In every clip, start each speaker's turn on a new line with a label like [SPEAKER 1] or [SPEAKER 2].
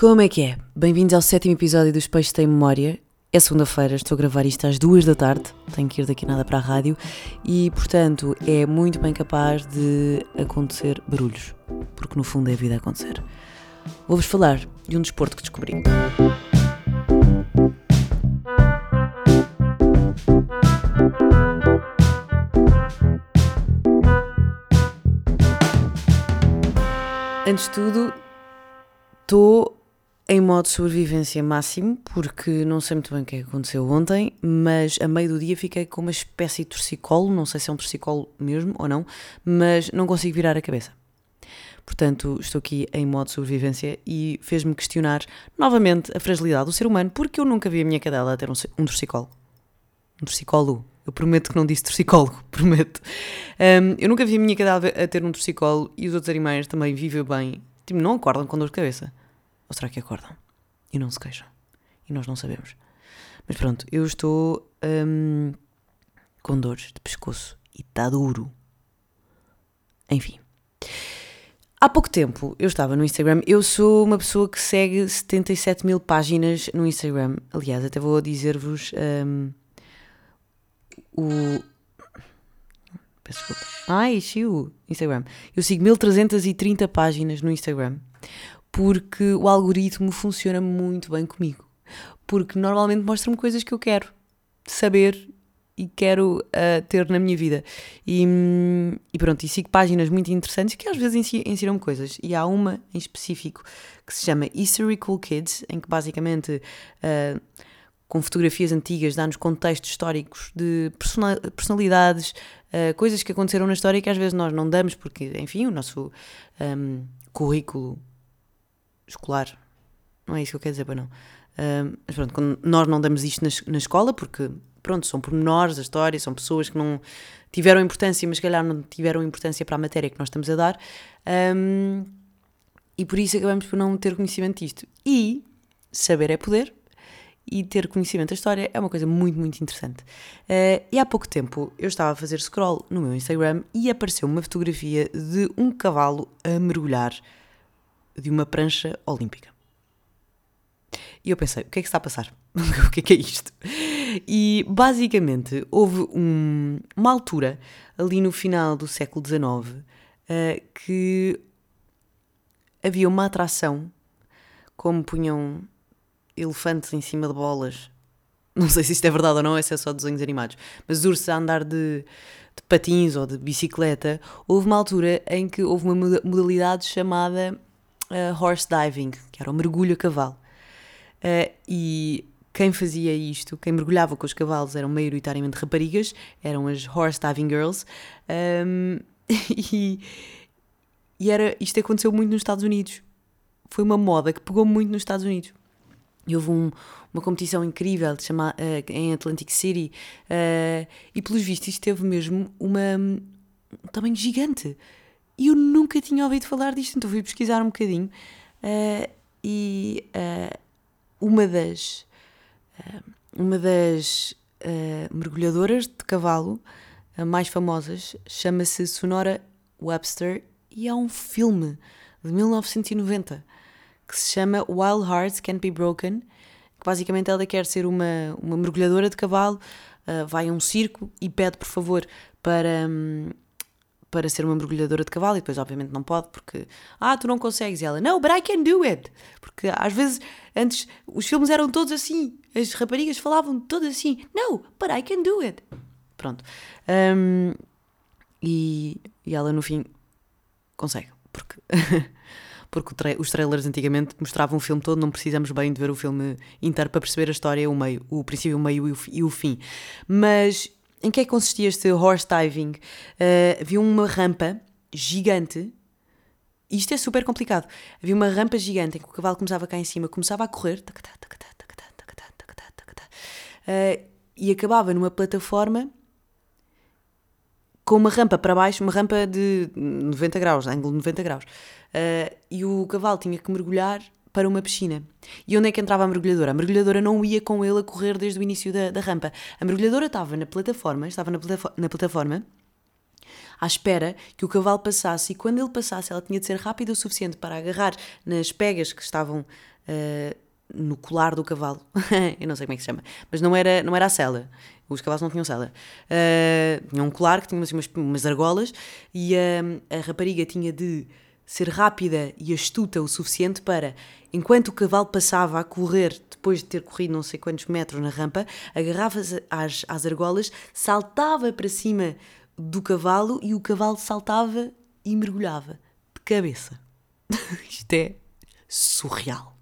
[SPEAKER 1] Como é que é? Bem-vindos ao sétimo episódio dos Peixes Tem Memória. É segunda-feira, estou a gravar isto às duas da tarde, tenho que ir daqui nada para a rádio e, portanto, é muito bem capaz de acontecer barulhos, porque no fundo é a vida a acontecer. Vou-vos falar de um desporto que descobri. Antes de tudo, estou em modo sobrevivência máximo, porque não sei muito bem o que é que aconteceu ontem, mas a meio do dia fiquei com uma espécie de torcicolo, não sei se é um torcicolo mesmo ou não, mas não consigo virar a cabeça. Portanto, estou aqui em modo sobrevivência e fez-me questionar novamente a fragilidade do ser humano, porque eu nunca vi a minha cadela ter um, torcicolo. Um torcicolo. Eu prometo que não disse torcicólogo, prometo. Um, eu nunca vi a minha cadela a ter um torcicolo e os outros animais também vivem bem. Tipo, não acordam com dor de cabeça. Ou será que acordam? E não se queixam? E nós não sabemos. Mas pronto, eu estou hum, com dores de pescoço e está duro. Enfim. Há pouco tempo eu estava no Instagram. Eu sou uma pessoa que segue 77 mil páginas no Instagram. Aliás, até vou dizer-vos um, o. Peço desculpa. Ai, xiu, Instagram. Eu sigo 1330 páginas no Instagram porque o algoritmo funciona muito bem comigo. Porque normalmente mostra-me coisas que eu quero saber e quero uh, ter na minha vida. E, e, pronto, e sigo páginas muito interessantes que às vezes ensinam-me coisas. E há uma em específico que se chama History Cool Kids, em que basicamente. Uh, com fotografias antigas, dá-nos contextos históricos de personalidades, uh, coisas que aconteceram na história que às vezes nós não damos, porque, enfim, o nosso um, currículo escolar. Não é isso que eu quero dizer, para não. Uh, mas pronto, nós não damos isto na, na escola, porque, pronto, são pormenores da história, são pessoas que não tiveram importância, mas se calhar não tiveram importância para a matéria que nós estamos a dar. Um, e por isso acabamos por não ter conhecimento disto. E saber é poder, e ter conhecimento da história é uma coisa muito, muito interessante. Uh, e há pouco tempo eu estava a fazer scroll no meu Instagram e apareceu uma fotografia de um cavalo a mergulhar de uma prancha olímpica. E eu pensei, o que é que está a passar? o que é que é isto? E basicamente houve um, uma altura ali no final do século XIX uh, que havia uma atração como punham elefantes em cima de bolas. Não sei se isto é verdade ou não, esse é só desenhos animados. Mas ursos a andar de, de patins ou de bicicleta. Houve uma altura em que houve uma modalidade chamada uh, horse diving, que era o mergulho a cavalo. Uh, e quem fazia isto, quem mergulhava com os cavalos eram maioritariamente raparigas, eram as horse diving girls. Um, e, e era, isto aconteceu muito nos Estados Unidos. Foi uma moda que pegou muito nos Estados Unidos. E houve um, uma competição incrível de chamar, uh, em Atlantic City uh, e, pelos vistos, isto teve mesmo uma, um tamanho gigante. E eu nunca tinha ouvido falar disto, então fui pesquisar um bocadinho. Uh, e uma das, uma das mergulhadoras de cavalo mais famosas chama-se Sonora Webster e há um filme de 1990 que se chama Wild Hearts Can't Be Broken, que basicamente ela quer ser uma, uma mergulhadora de cavalo, uh, vai a um circo e pede por favor para, um, para ser uma mergulhadora de cavalo e depois obviamente não pode porque, ah, tu não consegues. E ela, no, but I can do it. Porque às vezes, antes, os filmes eram todos assim, as raparigas falavam todas assim, no, but I can do it. Pronto. Um, e, e ela no fim consegue, porque porque os trailers antigamente mostravam o filme todo, não precisamos bem de ver o filme inteiro para perceber a história, o meio, o princípio, o meio e o fim. Mas em que é que consistia este horse diving? Uh, havia uma rampa gigante. Isto é super complicado. Havia uma rampa gigante em que o cavalo começava cá em cima, começava a correr uh, e acabava numa plataforma com uma rampa para baixo, uma rampa de 90 graus, ângulo de 90 graus. Uh, e o cavalo tinha que mergulhar para uma piscina. E onde é que entrava a mergulhadora? A mergulhadora não ia com ele a correr desde o início da, da rampa. A mergulhadora estava na plataforma, estava na, na plataforma, à espera que o cavalo passasse, e quando ele passasse, ela tinha de ser rápida o suficiente para agarrar nas pegas que estavam uh, no colar do cavalo. eu não sei como é que se chama, mas não era, não era a sela. Os cavalos não tinham sela. Uh, tinham um colar que tinha assim, umas, umas argolas e uh, a rapariga tinha de ser rápida e astuta o suficiente para, enquanto o cavalo passava a correr, depois de ter corrido não sei quantos metros na rampa, agarrava-se às, às argolas, saltava para cima do cavalo e o cavalo saltava e mergulhava de cabeça. Isto é surreal.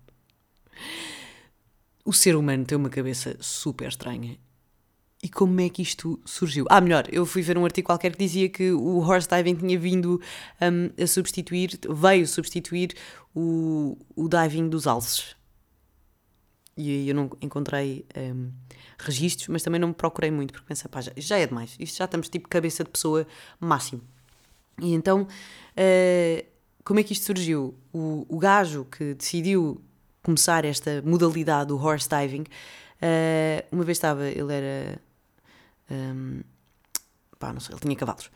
[SPEAKER 1] O ser humano tem uma cabeça super estranha. E como é que isto surgiu? Ah, melhor, eu fui ver um artigo qualquer que dizia que o horse diving tinha vindo um, a substituir, veio substituir o, o diving dos alces. E eu não encontrei um, registros, mas também não me procurei muito, porque pensei, pá, já, já é demais. Isto já estamos tipo cabeça de pessoa máximo. E então, uh, como é que isto surgiu? O, o gajo que decidiu começar esta modalidade do horse diving, uh, uma vez estava, ele era. Um, pá, não sei, ele tinha cavalos.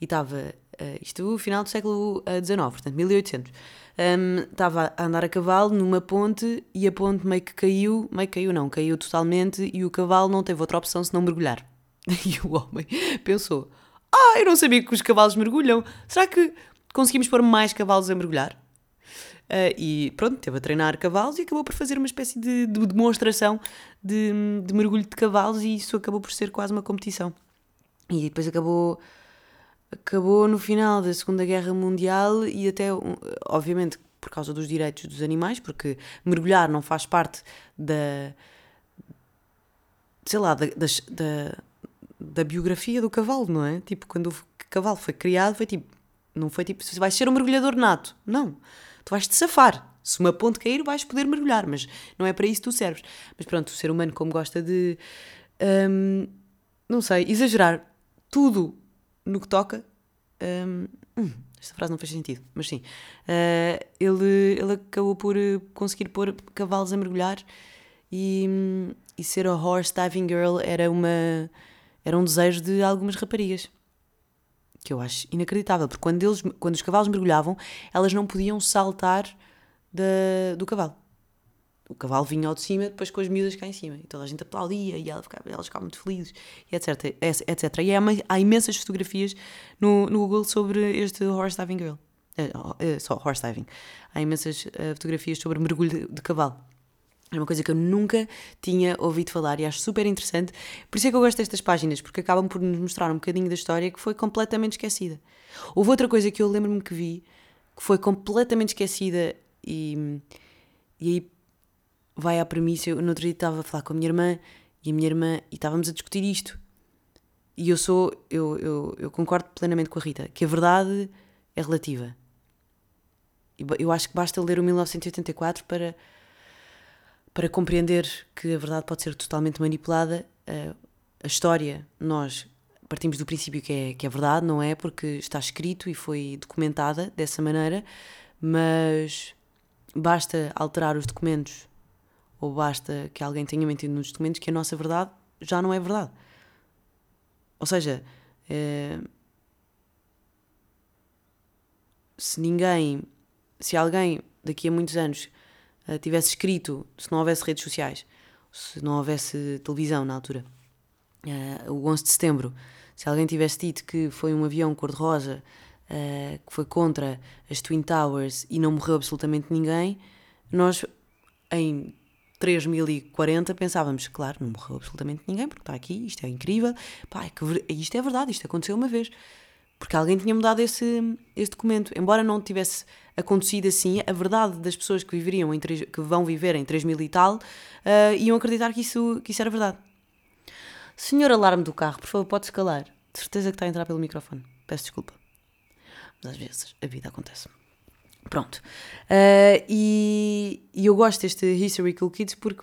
[SPEAKER 1] E estava, uh, isto no final do século XIX, portanto 1800. Um, estava a andar a cavalo numa ponte e a ponte meio que caiu, meio que caiu não, caiu totalmente e o cavalo não teve outra opção senão mergulhar. E o homem pensou: Ah, eu não sabia que os cavalos mergulham, será que conseguimos pôr mais cavalos a mergulhar. Uh, e pronto, teve a treinar cavalos e acabou por fazer uma espécie de, de demonstração de, de, mergulho de cavalos e isso acabou por ser quase uma competição. E depois acabou, acabou no final da Segunda Guerra Mundial e até, obviamente, por causa dos direitos dos animais, porque mergulhar não faz parte da. sei lá, da, da, da biografia do cavalo, não é? Tipo, quando o cavalo foi criado, foi tipo não foi tipo, vai ser um mergulhador nato. Não. Tu vais te safar. Se uma ponte cair, vais poder mergulhar, mas não é para isso que tu serves. Mas pronto, o ser humano, como gosta de. Um, não sei, exagerar tudo no que toca. Um, hum, esta frase não fez sentido, mas sim. Uh, ele, ele acabou por eh, conseguir pôr cavalos a mergulhar e, e ser a horse diving girl era, uma, era um desejo de algumas raparigas que eu acho inacreditável, porque quando, eles, quando os cavalos mergulhavam, elas não podiam saltar do cavalo. O cavalo vinha ao de cima, depois com as miúdas cá em cima. E toda a gente aplaudia e ela ficava, elas ficavam muito felizes, e etc, etc. E há, há imensas fotografias no, no Google sobre este horse diving girl. Uh, uh, só horse diving. Há imensas uh, fotografias sobre mergulho de, de cavalo. É uma coisa que eu nunca tinha ouvido falar e acho super interessante. Por isso é que eu gosto destas páginas, porque acabam por nos mostrar um bocadinho da história que foi completamente esquecida. Houve outra coisa que eu lembro-me que vi, que foi completamente esquecida e, e aí vai à premissa. Eu no outro dia estava a falar com a minha irmã e a minha irmã e estávamos a discutir isto. E eu sou, eu, eu, eu concordo plenamente com a Rita, que a verdade é relativa. Eu acho que basta ler o 1984 para para compreender que a verdade pode ser totalmente manipulada, a história, nós partimos do princípio que é, que é verdade, não é? Porque está escrito e foi documentada dessa maneira, mas basta alterar os documentos ou basta que alguém tenha mentido nos documentos que a nossa verdade já não é verdade. Ou seja, é, se ninguém, se alguém daqui a muitos anos uh, tivesse escrito, se não houvesse redes sociais, se não houvesse televisão na altura, uh, o 11 de setembro, se alguém tivesse dito que foi um avião cor-de-rosa uh, que foi contra as Twin Towers e não morreu absolutamente ninguém, nós em 3040 pensávamos, claro, não morreu absolutamente ninguém porque está aqui, isto é incrível, pá, é que, isto é verdade, isto aconteceu uma vez porque alguém tinha mudado esse, esse documento. Embora não tivesse acontecido assim, a verdade das pessoas que viveriam em que vão viver em 3 mil e tal uh, iam acreditar que isso, que isso era verdade. Senhor alarme do carro, por favor, pode escalar. De certeza que está a entrar pelo microfone. Peço desculpa. Mas às vezes a vida acontece. Pronto. Uh, e, e, eu gosto deste History Cool Kids porque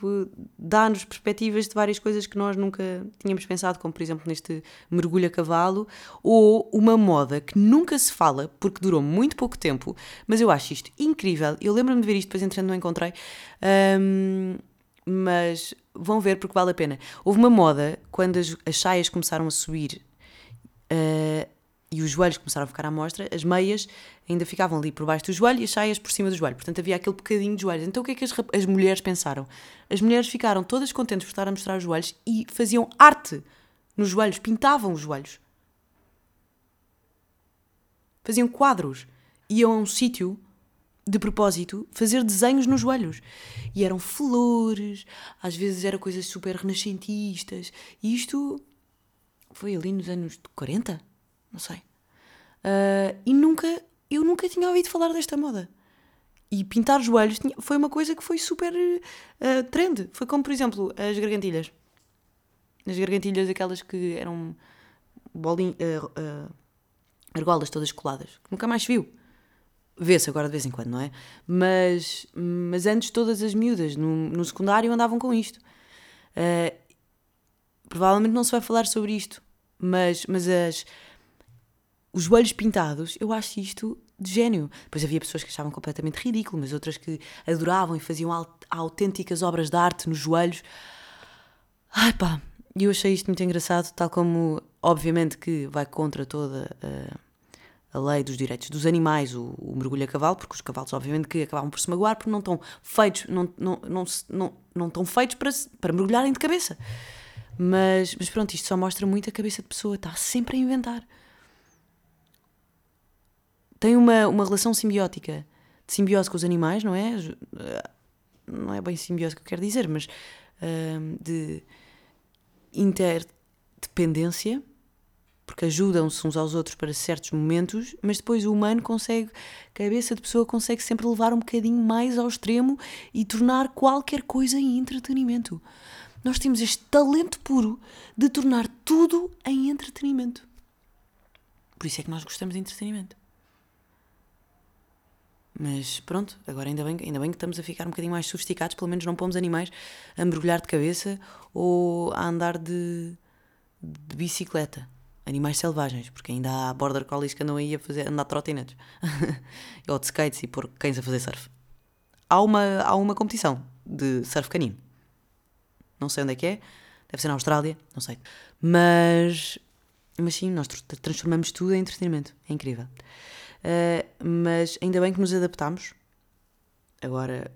[SPEAKER 1] dá-nos perspectivas de várias coisas que nós nunca tínhamos pensado, como por exemplo neste mergulho a cavalo, ou uma moda que nunca se fala porque durou muito pouco tempo, mas eu acho isto incrível. Eu lembro-me de ver isto, depois entrando não encontrei, um, mas vão ver porque vale a pena. Houve uma moda quando as, as saias começaram a subir. Uh, e os joelhos começaram a ficar à mostra, as meias ainda ficavam ali por baixo do joelho e as saias por cima do joelho. Portanto, havia aquele bocadinho de joelhos. Então, o que é que as, as mulheres pensaram? As mulheres ficaram todas contentes por estar a mostrar os joelhos e faziam arte nos joelhos, pintavam os joelhos. Faziam quadros. Iam a um sítio de propósito fazer desenhos nos joelhos. E eram flores, às vezes eram coisas super renascentistas. E isto foi ali nos anos 40? Não sei. Uh, e nunca, eu nunca tinha ouvido falar desta moda. E pintar joelhos tinha, foi uma coisa que foi super uh, trend. Foi como, por exemplo, as gargantilhas. As gargantilhas, aquelas que eram bolinhas, uh, argolas todas coladas. Nunca mais viu. Vê-se agora de vez em quando, não é? Mas, mas antes todas as miúdas no, no secundário andavam com isto. Provavelmente não se vai falar sobre isto, mas, mas as, os joelhos pintados, eu acho isto de gênio. Pois havia pessoas que achavam completamente ridículo, mas outras que adoravam e faziam autênticas obras de arte nos joelhos. Ai pá, eu achei isto muito engraçado, tal como, obviamente, que vai contra toda a a lei dos direitos dos animais, o, o, mergulho a cavalo, porque os cavalos, obviamente, que acabavam por se magoar, porque não estão feitos, não, não, não, não, não estão feitos para, para mergulharem de cabeça. Mas, mas pronto, isto só mostra muito a cabeça de pessoa, está sempre a inventar. Tem uma, uma relação simbiótica, de simbiose com os animais, não é? Não é bem simbiose que eu quero dizer, mas uh, de interdependência porque ajudam-se uns aos outros para certos momentos, mas depois o humano consegue, a cabeça de pessoa consegue sempre levar um bocadinho mais ao extremo e tornar qualquer coisa em entretenimento. Nós temos este talento puro de tornar tudo em entretenimento. Por isso é que nós gostamos de entretenimento. Mas pronto, agora ainda bem, ainda bem que estamos a ficar um bocadinho mais sofisticados, pelo menos não pomos animais a mergulhar de cabeça ou a andar de, de bicicleta animais selvagens, porque ainda há border collies que andam aí a fazer, andar trotinetes ou de skates e pôr cães a fazer surf. Há uma, há uma competição de surf canino. Não sei onde é que é, deve ser na Austrália, não sei. Mas, mas sim, nós transformamos tudo em entretenimento, é incrível. Uh, mas ainda bem que nos adaptamos. Agora,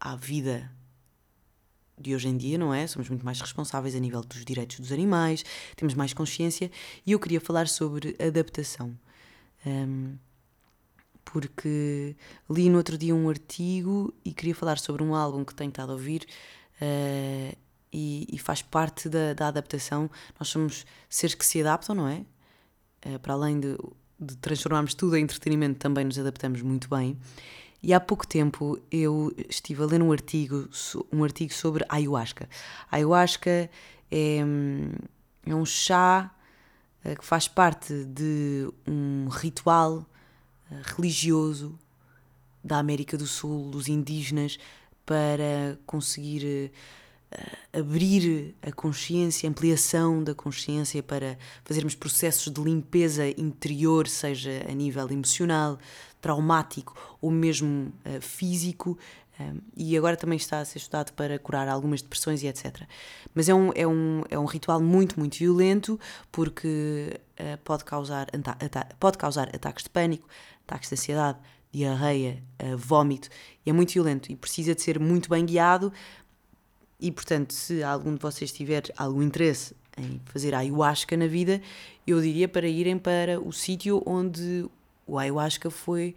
[SPEAKER 1] à vida de hoje em dia, não é? Somos muito mais responsáveis a nível dos direitos dos animais, temos mais consciência e eu queria falar sobre adaptação. Um, porque li no outro dia um artigo e queria falar sobre um álbum que tenho estado a ouvir uh, e, e, faz parte da, da, adaptação. Nós somos seres que se adaptam, não é? Uh, para além de, de transformarmos tudo em entretenimento, também nos adaptamos muito bem. E há pouco tempo eu estive a ler um artigo, um artigo sobre ayahuasca. A ayahuasca é, é um chá eh, que faz parte de um ritual eh, religioso da América do Sul, dos indígenas, para conseguir uh, abrir a consciência, ampliação da consciência, para fazermos processos de limpeza interior, seja a nível emocional, traumático ou mesmo uh, físico, um, eh, e agora também está a ser estudado para curar algumas depressões e etc. Mas é um, é um, é um ritual muito, muito violento porque uh, pode, causar, pode causar ataques de pânico, ataques de ansiedade, diarreia, uh, vómito, e é muito violento e precisa de ser muito bem guiado. E portanto, se algum de vocês tiver algum interesse em fazer ayahuasca na vida, eu diria para irem para o sítio onde o ayahuasca foi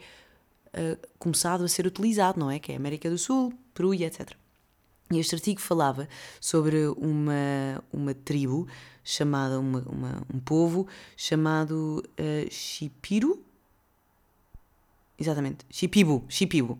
[SPEAKER 1] uh, começado a ser utilizado, não é? Que é América do Sul, Peru e etc. E este artigo falava sobre uma, uma tribo chamada, uma, uma um povo chamado uh. Exatamente, Shipibu, Shipibu.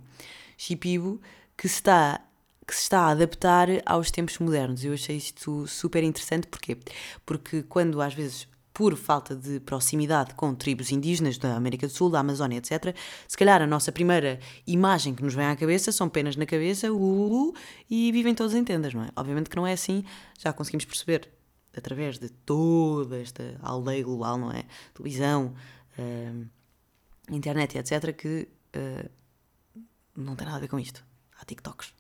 [SPEAKER 1] Shipibu, que está que se está a adaptar aos tempos modernos. Eu achei isto super interessante, porquê? Porque quando às vezes por falta de proximidade com tribos indígenas da América do Sul, da Amazónia, etc., se calhar a nossa primeira imagem que nos vem à cabeça são penas na cabeça, uh, uh, e vivem todos em tendas, não é? Obviamente que não é assim, já conseguimos perceber através de toda esta aldeia global, não é? Televisão, uh, internet, etc., que uh, não tem nada a ver com isto. Há TikToks.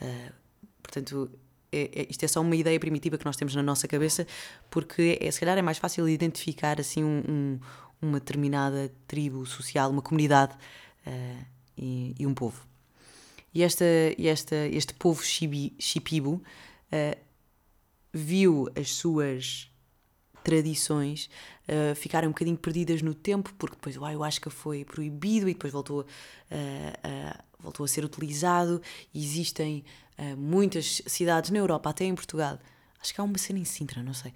[SPEAKER 1] Uh, portanto, é, é, isto é só uma ideia primitiva que nós temos na nossa cabeça, porque é, se calhar é mais fácil identificar assim um, um, uma determinada tribo social, uma comunidade uh, e, e, um povo. E, esta, esta, este povo Shipibo uh, viu as suas tradições uh, ficarem um bocadinho perdidas no tempo, porque depois o ayahuasca foi proibido e depois voltou, uh, voltou a ser utilizado. Existem muitas cidades na Europa, até em Portugal, acho que há uma cena em Sintra, não sei,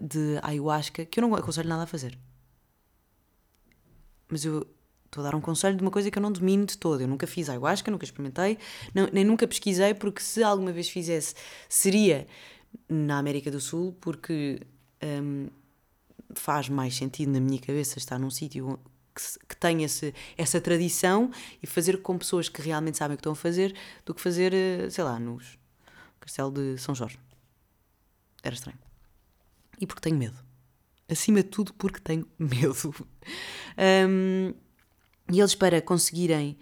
[SPEAKER 1] de ayahuasca que eu não aconselho nada a fazer. Mas eu estou a dar um conselho de uma coisa que eu não domino de todo. Eu nunca fiz ayahuasca, nunca experimentei, não, nem nunca pesquisei, porque se alguma vez fizesse, seria na América do Sul, porque um, faz mais sentido na minha cabeça estar num sítio que, que tem esse, essa tradição e fazer com pessoas que realmente sabem o que estão a fazer do que fazer, eh, sei lá, no Castelo de São Jorge. Era estranho. E porque tenho medo. Acima de tudo, porque tenho medo. Um, e eles, para conseguirem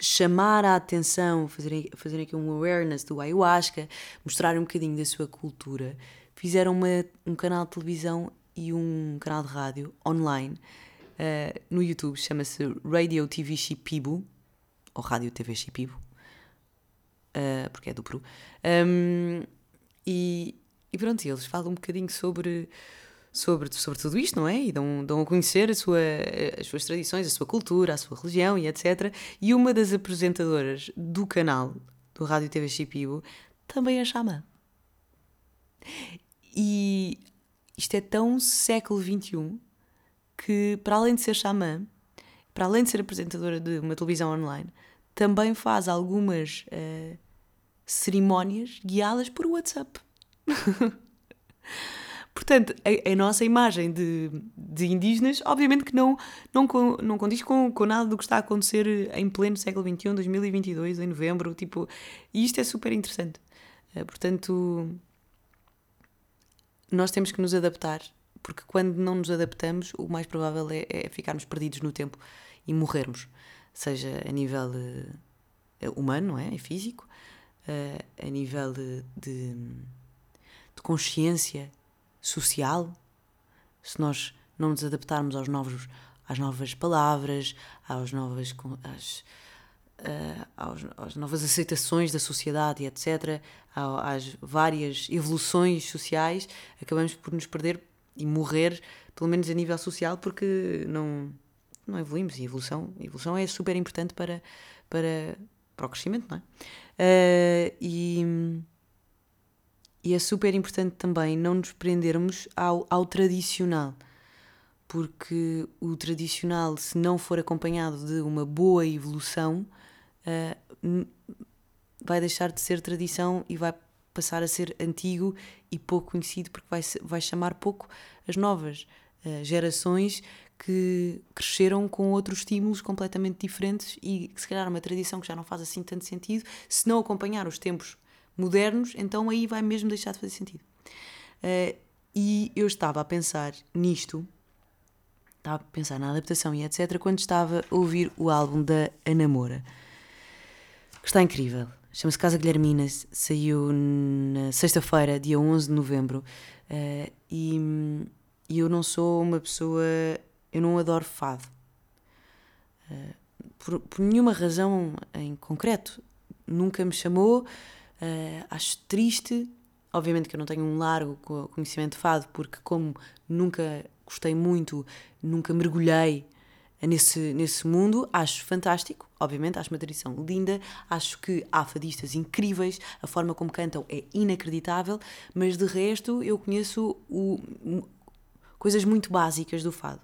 [SPEAKER 1] chamar a atenção, fazerem, fazerem aqui um awareness do ayahuasca, mostrarem um bocadinho da sua cultura, fizeram uma, um canal de televisão e um canal de rádio online uh, no YouTube, chama-se Radio TV Shipibo, ou Rádio TV Shipibo, uh, porque é do Peru. Um, e, e pronto, eles falam um bocadinho sobre, sobre, sobre tudo isto, não é? E dão, dão a conhecer a sua, as suas tradições, a sua cultura, a sua religião e etc. E uma das apresentadoras do canal, do Rádio TV Shipibo, também é xamã. E isto é tão século XXI que, para além de ser xamã, para além de ser apresentadora de uma televisão online, também faz algumas uh, cerimónias guiadas por WhatsApp. Portanto, a, a, nossa imagem de, de indígenas, obviamente que não, não, não condiz com, com nada do que está a acontecer em pleno século XXI, 2022, em novembro. Tipo, e isto é super interessante. Uh, portanto, nós temos que nos adaptar, porque quando não nos adaptamos, o mais provável é, é ficarmos perdidos no tempo e morrermos, seja a nível uh, humano, não é? é físico, uh, a nível de, de, de, consciência social, se nós não nos adaptarmos aos novos, às novas palavras, às novas. Às, uh, aos, às novas aceitações da sociedade e etc., às várias evoluções sociais, acabamos por nos perder e morrer, pelo menos a nível social, porque não, não evoluímos. E evolução, evolução é super importante para, para, para o crescimento, não é? Uh, e, e é super importante também não nos prendermos ao, ao tradicional porque o tradicional, se não for acompanhado de uma boa evolução, uh, vai deixar de ser tradição e vai passar a ser antigo e pouco conhecido, porque vai, vai chamar pouco as novas uh, gerações que cresceram com outros estímulos completamente diferentes e que se calhar uma tradição que já não faz assim tanto sentido, se não acompanhar os tempos modernos, então aí vai mesmo deixar de fazer sentido. Uh, e eu estava a pensar nisto, estava a pensar na adaptação e etc., quando estava a ouvir o álbum da Anamora está incrível. Chama-se Casa Guilhermina, saiu na sexta-feira, dia 11 de novembro. Uh, e, e, eu não sou uma pessoa. Eu não adoro fado. Uh, por, por, nenhuma razão em concreto. Nunca me chamou. Uh, acho triste. Obviamente que eu não tenho um largo conhecimento de fado, porque, como nunca gostei muito, nunca mergulhei nesse, nesse mundo, acho fantástico, obviamente, acho uma tradição linda, acho que há fadistas incríveis, a forma como cantam é inacreditável, mas de resto eu conheço o, coisas muito básicas do fado.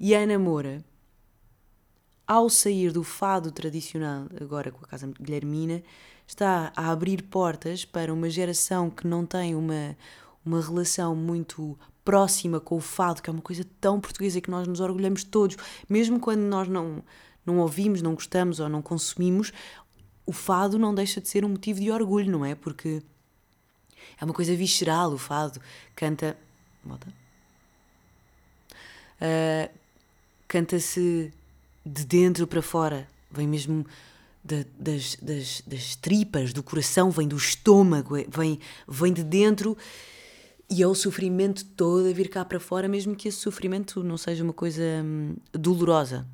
[SPEAKER 1] E a Ana Moura, ao sair do fado tradicional, agora com a Casa Guilhermina, está a abrir portas para uma geração que não tem uma, uma relação muito próxima com o fado, que é uma coisa tão portuguesa que nós nos orgulhamos todos, mesmo quando nós não, não ouvimos, não gostamos ou não consumimos, o fado não deixa de ser um motivo de orgulho, não é? Porque é uma coisa visceral, o fado canta. Uh, Canta-se de dentro para fora, vem mesmo da, das, das, das tripas, do coração, vem do estômago, vem, vem de dentro e é o sofrimento todo a vir cá para fora, mesmo que esse sofrimento não seja uma coisa hum, dolorosa.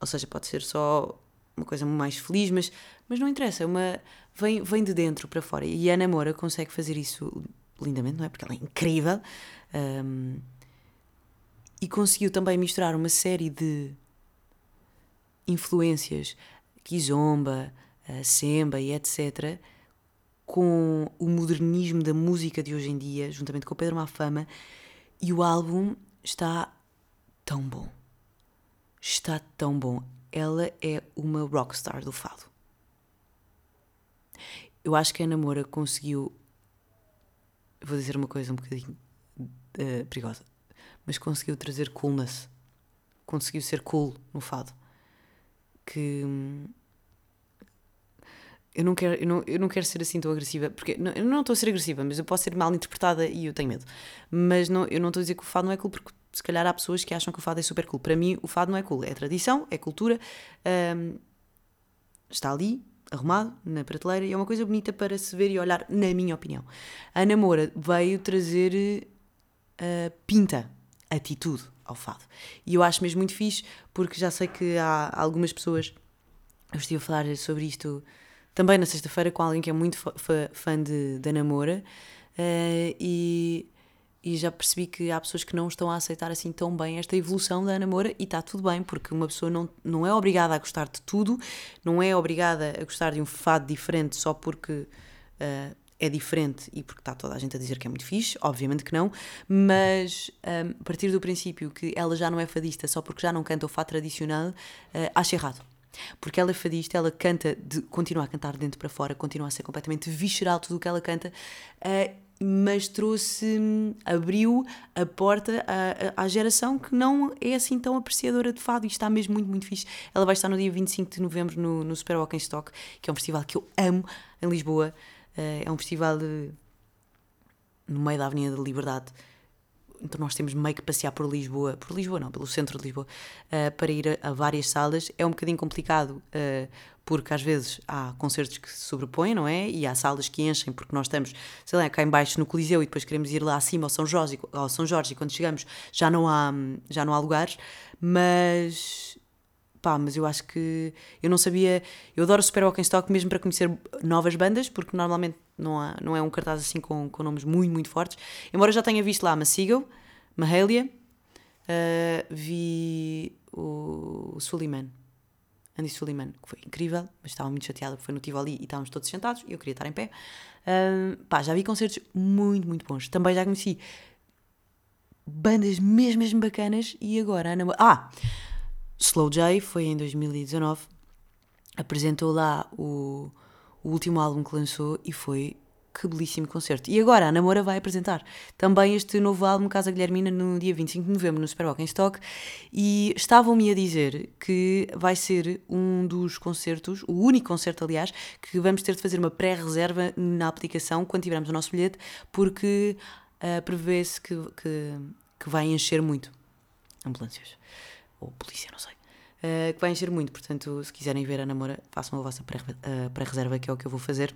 [SPEAKER 1] Ou seja, pode ser só uma coisa mais feliz, mas, mas não interessa, é uma, vem, vem de dentro para fora. E a Ana Moura consegue fazer isso lindamente, não é? Porque ela é incrível. Um, e conseguiu também misturar uma série de influências, Kizomba, Semba e etc., com o modernismo da música de hoje em dia, juntamente com o Pedro Mafama, e o álbum está tão bom. Está tão bom. Ela é uma rockstar do fado. Eu acho que a Namora conseguiu. Vou dizer uma coisa um bocadinho uh, perigosa, mas conseguiu trazer coolness. Conseguiu ser cool no fado. Que hum, eu não quero, eu não, eu não quero ser assim tão agressiva, porque não, eu não estou a ser agressiva, mas eu posso ser mal interpretada e eu tenho medo. Mas não, eu não estou a dizer que o fado não é cool, porque se calhar há pessoas que acham que o fado é super cool. Para mim, o fado não é cool, é tradição, é cultura, um, está ali, arrumado, na prateleira, e é uma coisa bonita para se ver e olhar, na minha opinião. A Ana Moura veio trazer uh, pinta, atitude ao fado. E eu acho mesmo muito fixe, porque já sei que há algumas pessoas. Eu estive a falar sobre isto também na sexta-feira com alguém que é muito fã de, da namora uh, e, e já percebi que há pessoas que não estão a aceitar assim tão bem esta evolução da namora e está tudo bem, porque uma pessoa não, não é obrigada a gostar de tudo, não é obrigada a gostar de um fado diferente só porque uh, é diferente e porque está toda a gente a dizer que é muito fixe, obviamente que não, mas um, eh, a partir do princípio que ela já não é fadista só porque já não canta o fado tradicional, uh, acho errado. Porque ela é fadista, ela canta, de, continua a cantar de dentro para fora, continua a ser completamente visceral tudo o que ela canta, uh, mas trouxe, abriu a porta à, à, geração que não é assim tão apreciadora de fado e está mesmo muito, muito fixe. Ela vai estar no dia 25 de novembro no, no Super Walking Stock, que é um festival que eu amo em Lisboa. Uh, é um festival de, no meio da Avenida da Liberdade então nós temos meio que passear por Lisboa, por Lisboa não, pelo centro de Lisboa, uh, para ir a, a, várias salas. É um bocadinho complicado, uh, porque às vezes há concertos que se sobrepõem, não é? E há salas que enchem, porque nós estamos, sei lá, cá embaixo no Coliseu e depois queremos ir lá acima ao São Jorge, ao São Jorge e quando chegamos já não há, já não há lugares, mas pá, mas eu acho que eu não sabia. Eu adoro Super Walking Stock mesmo para conhecer novas bandas, porque normalmente não, há, não é um cartaz assim com, com nomes muito, muito fortes. Embora eu já tenha visto lá Massigo, Mahalia, uh, vi o, o Suleiman, Andy Suleiman, que foi incrível, mas estava muito chateada porque foi no Tivoli e estávamos todos sentados e eu queria estar em pé. Uh, pá, já vi concertos muito, muito bons. Também já conheci bandas mesmo, mesmo bacanas e agora Ana. Ah! Slow J foi em 2019, apresentou lá o, o último álbum que lançou e foi que belíssimo concerto. E agora a Namora vai apresentar também este novo álbum Casa Guilhermina no dia 25 de novembro no Superbock em Stock e estavam-me a dizer que vai ser um dos concertos, o único concerto aliás, que vamos ter de fazer uma pré-reserva na aplicação quando tivermos o nosso bilhete porque uh, prevê-se que, que, que vai encher muito ambulâncias ou polícia, não sei. Uh, que vai encher muito, portanto, se quiserem ver a namora, façam a vossa eh, pré-reserva, que é o que eu vou fazer.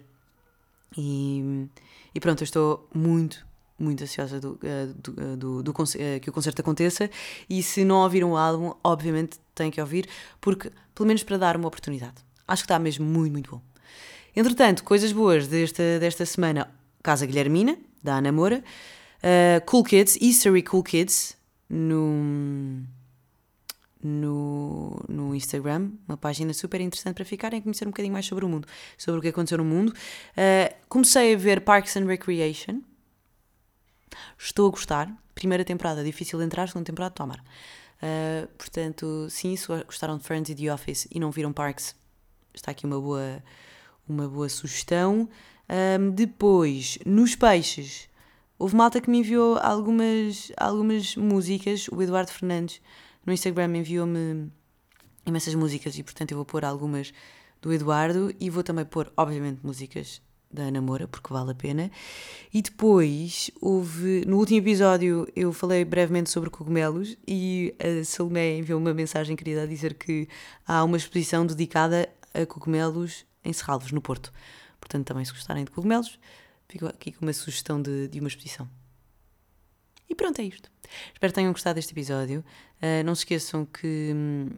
[SPEAKER 1] E, e pronto, eu estou muito, muito ansiosa do, uh, do, do, do que o concerto aconteça. E se não ouviram o álbum, obviamente têm que ouvir, porque, pelo menos para dar uma oportunidade. Acho que está mesmo muito, muito bom. Entretanto, coisas boas desta, desta semana: Casa Guilhermina, da Ana Moura, Cool Kids, Eastery Cool Kids, no no, no Instagram, uma página super interessante para ficarem a conhecer um bocadinho mais sobre o mundo, sobre o que aconteceu no mundo. Uh, comecei a ver Parks and Recreation. Estou a gostar. Primeira temporada, difícil de entrar, segunda temporada, tomar. Uh, portanto, sim, se gostaram de Friends e The Office e não viram Parks, está aqui uma boa, uma boa sugestão. Um, depois, nos peixes, houve malta que me enviou algumas, algumas músicas. O Eduardo Fernandes no Instagram enviou-me imensas músicas e, portanto, eu vou pôr algumas do Eduardo e vou também pôr, obviamente, músicas da Ana Moura, porque vale a pena. E depois houve. No último episódio eu falei brevemente sobre cogumelos e a Salomé enviou uma mensagem querida a dizer que há uma exposição dedicada a cogumelos em Serralvos, no Porto. Portanto, também se gostarem de cogumelos, fico aqui com uma sugestão de, de uma exposição. E pronto, é isto. Espero que tenham gostado deste episódio. Uh, não se esqueçam que hum,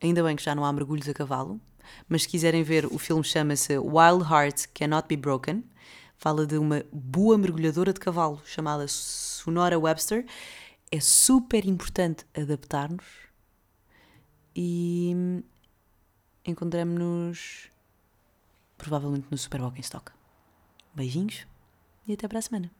[SPEAKER 1] ainda bem que já não há mergulhos a cavalo, mas se quiserem ver, o filme chama-se Wild Heart Cannot Be Broken. Fala de uma boa mergulhadora de cavalo chamada Sonora Webster. É super importante adaptar-nos e hum, encontramos-nos provavelmente no Super Walking Stock. Beijinhos e até para a semana.